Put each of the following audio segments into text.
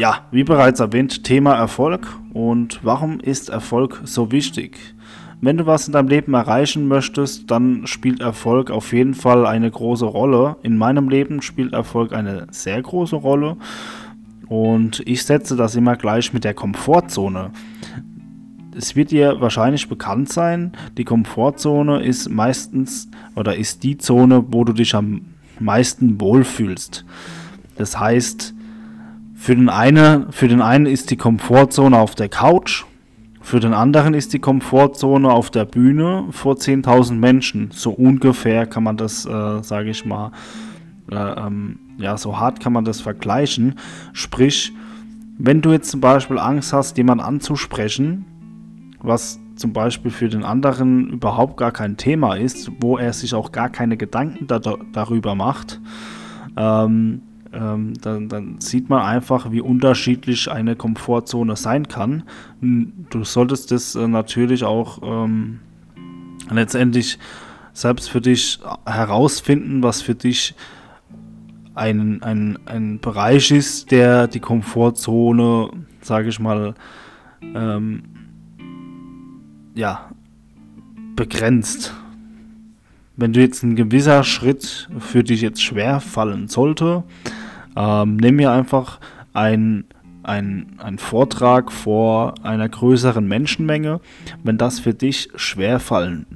Ja, wie bereits erwähnt, Thema Erfolg und warum ist Erfolg so wichtig? Wenn du was in deinem Leben erreichen möchtest, dann spielt Erfolg auf jeden Fall eine große Rolle. In meinem Leben spielt Erfolg eine sehr große Rolle und ich setze das immer gleich mit der Komfortzone. Es wird dir wahrscheinlich bekannt sein, die Komfortzone ist meistens oder ist die Zone, wo du dich am meisten wohlfühlst. Das heißt, für den, eine, für den einen ist die Komfortzone auf der Couch, für den anderen ist die Komfortzone auf der Bühne vor 10.000 Menschen. So ungefähr kann man das, äh, sage ich mal, äh, ähm, ja, so hart kann man das vergleichen. Sprich, wenn du jetzt zum Beispiel Angst hast, jemanden anzusprechen, was zum Beispiel für den anderen überhaupt gar kein Thema ist, wo er sich auch gar keine Gedanken da darüber macht, ähm, ähm, dann, dann, sieht man einfach, wie unterschiedlich eine Komfortzone sein kann. Du solltest das äh, natürlich auch ähm, letztendlich selbst für dich herausfinden, was für dich ein, ein, ein Bereich ist, der die Komfortzone, sage ich mal, ähm, ja, begrenzt. Wenn du jetzt ein gewisser Schritt für dich jetzt schwer fallen sollte, ähm, nimm mir einfach ein ein, Vortrag vor einer größeren Menschenmenge. Wenn das für dich schwer fallen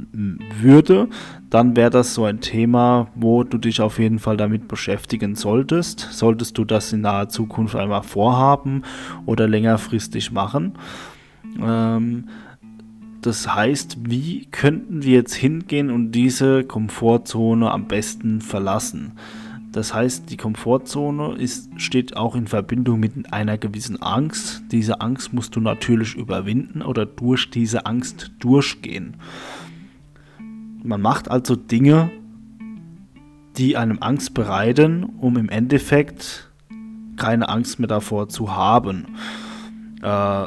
würde, dann wäre das so ein Thema, wo du dich auf jeden Fall damit beschäftigen solltest. Solltest du das in naher Zukunft einmal vorhaben oder längerfristig machen. Ähm, das heißt, wie könnten wir jetzt hingehen und diese Komfortzone am besten verlassen? Das heißt, die Komfortzone ist, steht auch in Verbindung mit einer gewissen Angst. Diese Angst musst du natürlich überwinden oder durch diese Angst durchgehen. Man macht also Dinge, die einem Angst bereiten, um im Endeffekt keine Angst mehr davor zu haben. Äh,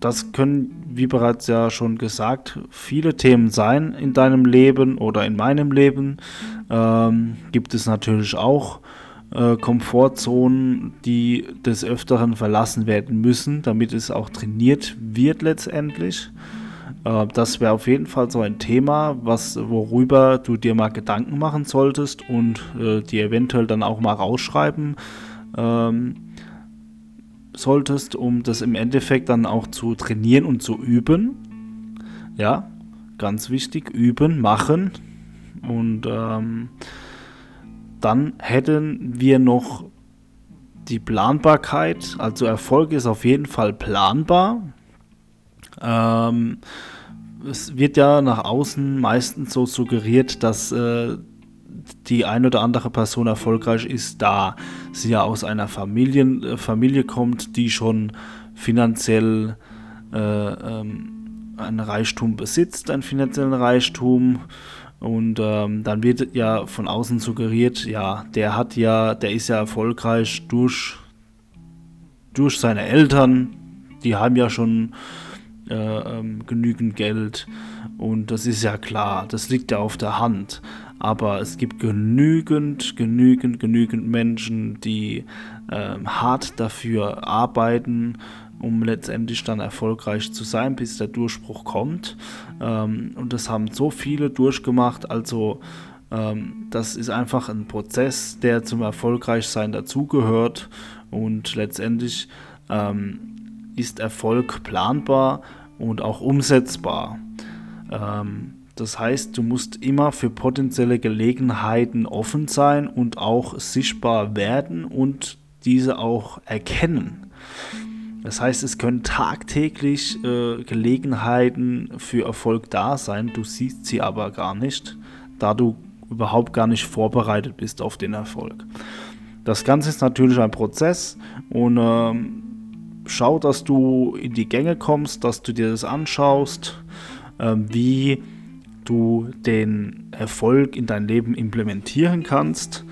das können, wie bereits ja schon gesagt, viele Themen sein in deinem Leben oder in meinem Leben. Ähm, gibt es natürlich auch äh, Komfortzonen, die des Öfteren verlassen werden müssen, damit es auch trainiert wird letztendlich. Äh, das wäre auf jeden Fall so ein Thema, was, worüber du dir mal Gedanken machen solltest und äh, dir eventuell dann auch mal rausschreiben. Ähm, solltest, um das im Endeffekt dann auch zu trainieren und zu üben. Ja, ganz wichtig, üben, machen. Und ähm, dann hätten wir noch die Planbarkeit. Also Erfolg ist auf jeden Fall planbar. Ähm, es wird ja nach außen meistens so suggeriert, dass äh, die ein oder andere Person erfolgreich ist, da sie ja aus einer Familien, äh, Familie kommt, die schon finanziell äh, ähm, einen Reichtum besitzt, einen finanziellen Reichtum. Und ähm, dann wird ja von außen suggeriert, ja, der hat ja, der ist ja erfolgreich durch, durch seine Eltern, die haben ja schon äh, ähm, genügend Geld. Und das ist ja klar, das liegt ja auf der Hand. Aber es gibt genügend, genügend, genügend Menschen, die ähm, hart dafür arbeiten, um letztendlich dann erfolgreich zu sein, bis der Durchbruch kommt. Ähm, und das haben so viele durchgemacht. Also ähm, das ist einfach ein Prozess, der zum Erfolgreichsein dazugehört. Und letztendlich ähm, ist Erfolg planbar und auch umsetzbar. Ähm, das heißt, du musst immer für potenzielle Gelegenheiten offen sein und auch sichtbar werden und diese auch erkennen. Das heißt, es können tagtäglich äh, Gelegenheiten für Erfolg da sein, du siehst sie aber gar nicht, da du überhaupt gar nicht vorbereitet bist auf den Erfolg. Das Ganze ist natürlich ein Prozess und ähm, schau, dass du in die Gänge kommst, dass du dir das anschaust, äh, wie du den Erfolg in dein Leben implementieren kannst.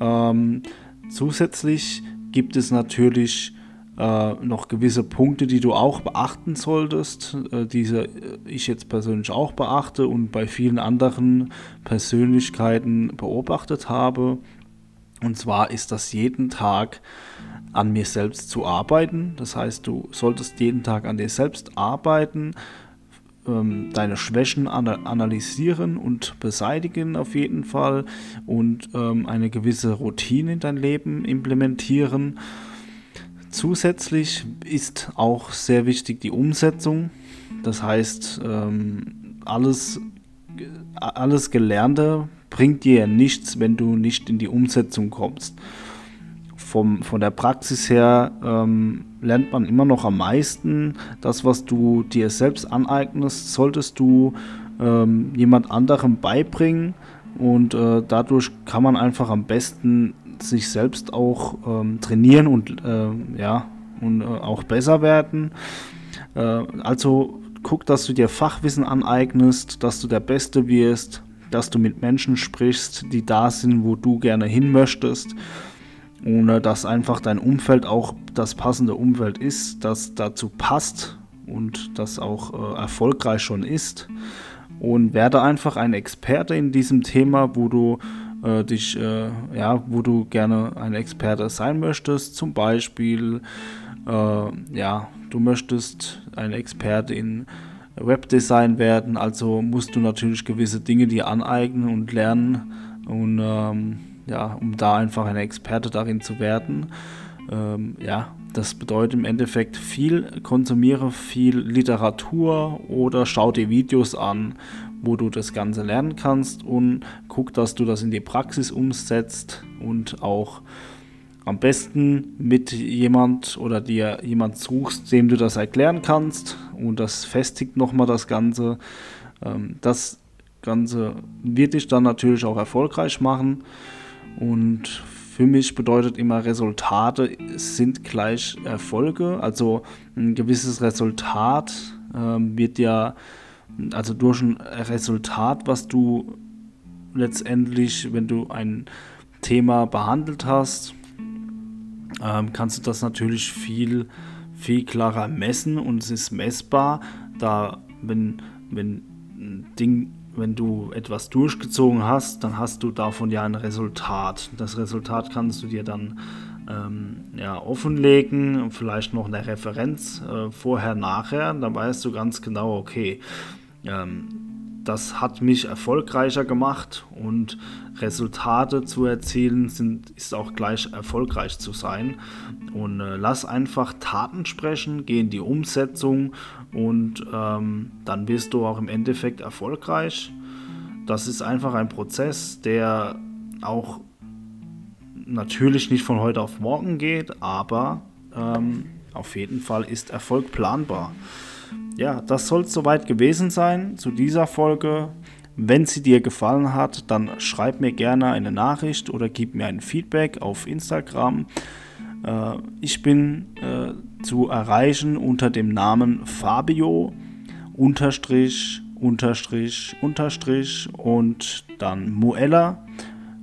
Ähm, zusätzlich gibt es natürlich äh, noch gewisse Punkte, die du auch beachten solltest, äh, diese ich jetzt persönlich auch beachte und bei vielen anderen Persönlichkeiten beobachtet habe. Und zwar ist das jeden Tag an mir selbst zu arbeiten. Das heißt, du solltest jeden Tag an dir selbst arbeiten, ähm, deine Schwächen analysieren und beseitigen auf jeden Fall und ähm, eine gewisse Routine in dein Leben implementieren. Zusätzlich ist auch sehr wichtig die Umsetzung. Das heißt, ähm, alles, alles Gelernte bringt dir nichts, wenn du nicht in die Umsetzung kommst. Vom, von der Praxis her ähm, lernt man immer noch am meisten. Das, was du dir selbst aneignest, solltest du ähm, jemand anderem beibringen. Und äh, dadurch kann man einfach am besten sich selbst auch ähm, trainieren und äh, ja und äh, auch besser werden. Äh, also guck, dass du dir Fachwissen aneignest, dass du der Beste wirst, dass du mit Menschen sprichst, die da sind, wo du gerne hin möchtest. Und äh, dass einfach dein Umfeld auch das passende Umfeld ist, das dazu passt und das auch äh, erfolgreich schon ist. Und werde einfach ein Experte in diesem Thema, wo du äh, dich, äh, ja, wo du gerne ein Experte sein möchtest. Zum Beispiel, äh, ja, du möchtest ein Experte in Webdesign werden, also musst du natürlich gewisse Dinge dir aneignen und lernen und ähm, ja, um da einfach ein Experte darin zu werden. Ähm, ja, das bedeutet im Endeffekt viel konsumiere viel Literatur oder schau dir Videos an, wo du das Ganze lernen kannst und guck, dass du das in die Praxis umsetzt und auch am besten mit jemand oder dir jemand suchst, dem du das erklären kannst und das festigt nochmal das Ganze. Ähm, das Ganze wird dich dann natürlich auch erfolgreich machen und für mich bedeutet immer Resultate sind gleich Erfolge. Also ein gewisses Resultat ähm, wird ja, also durch ein Resultat, was du letztendlich, wenn du ein Thema behandelt hast, ähm, kannst du das natürlich viel, viel klarer messen und es ist messbar, da wenn, wenn ein Ding wenn du etwas durchgezogen hast, dann hast du davon ja ein Resultat. Das Resultat kannst du dir dann ähm, ja, offenlegen, vielleicht noch eine Referenz äh, vorher, nachher. Dann weißt du ganz genau, okay, ähm, das hat mich erfolgreicher gemacht und Resultate zu erzielen sind, ist auch gleich erfolgreich zu sein. Und äh, lass einfach Taten sprechen, geh in die Umsetzung und ähm, dann wirst du auch im Endeffekt erfolgreich. Das ist einfach ein Prozess, der auch natürlich nicht von heute auf morgen geht, aber ähm, auf jeden Fall ist Erfolg planbar ja, das soll es soweit gewesen sein zu dieser Folge. Wenn sie dir gefallen hat, dann schreib mir gerne eine Nachricht oder gib mir ein Feedback auf Instagram. Äh, ich bin äh, zu erreichen unter dem Namen Fabio unterstrich unterstrich unterstrich und dann Muella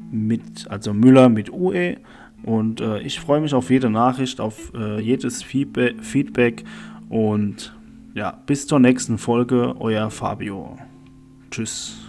mit also Müller mit UE und äh, ich freue mich auf jede Nachricht, auf jedes Feedback und ja, bis zur nächsten Folge, euer Fabio. Tschüss.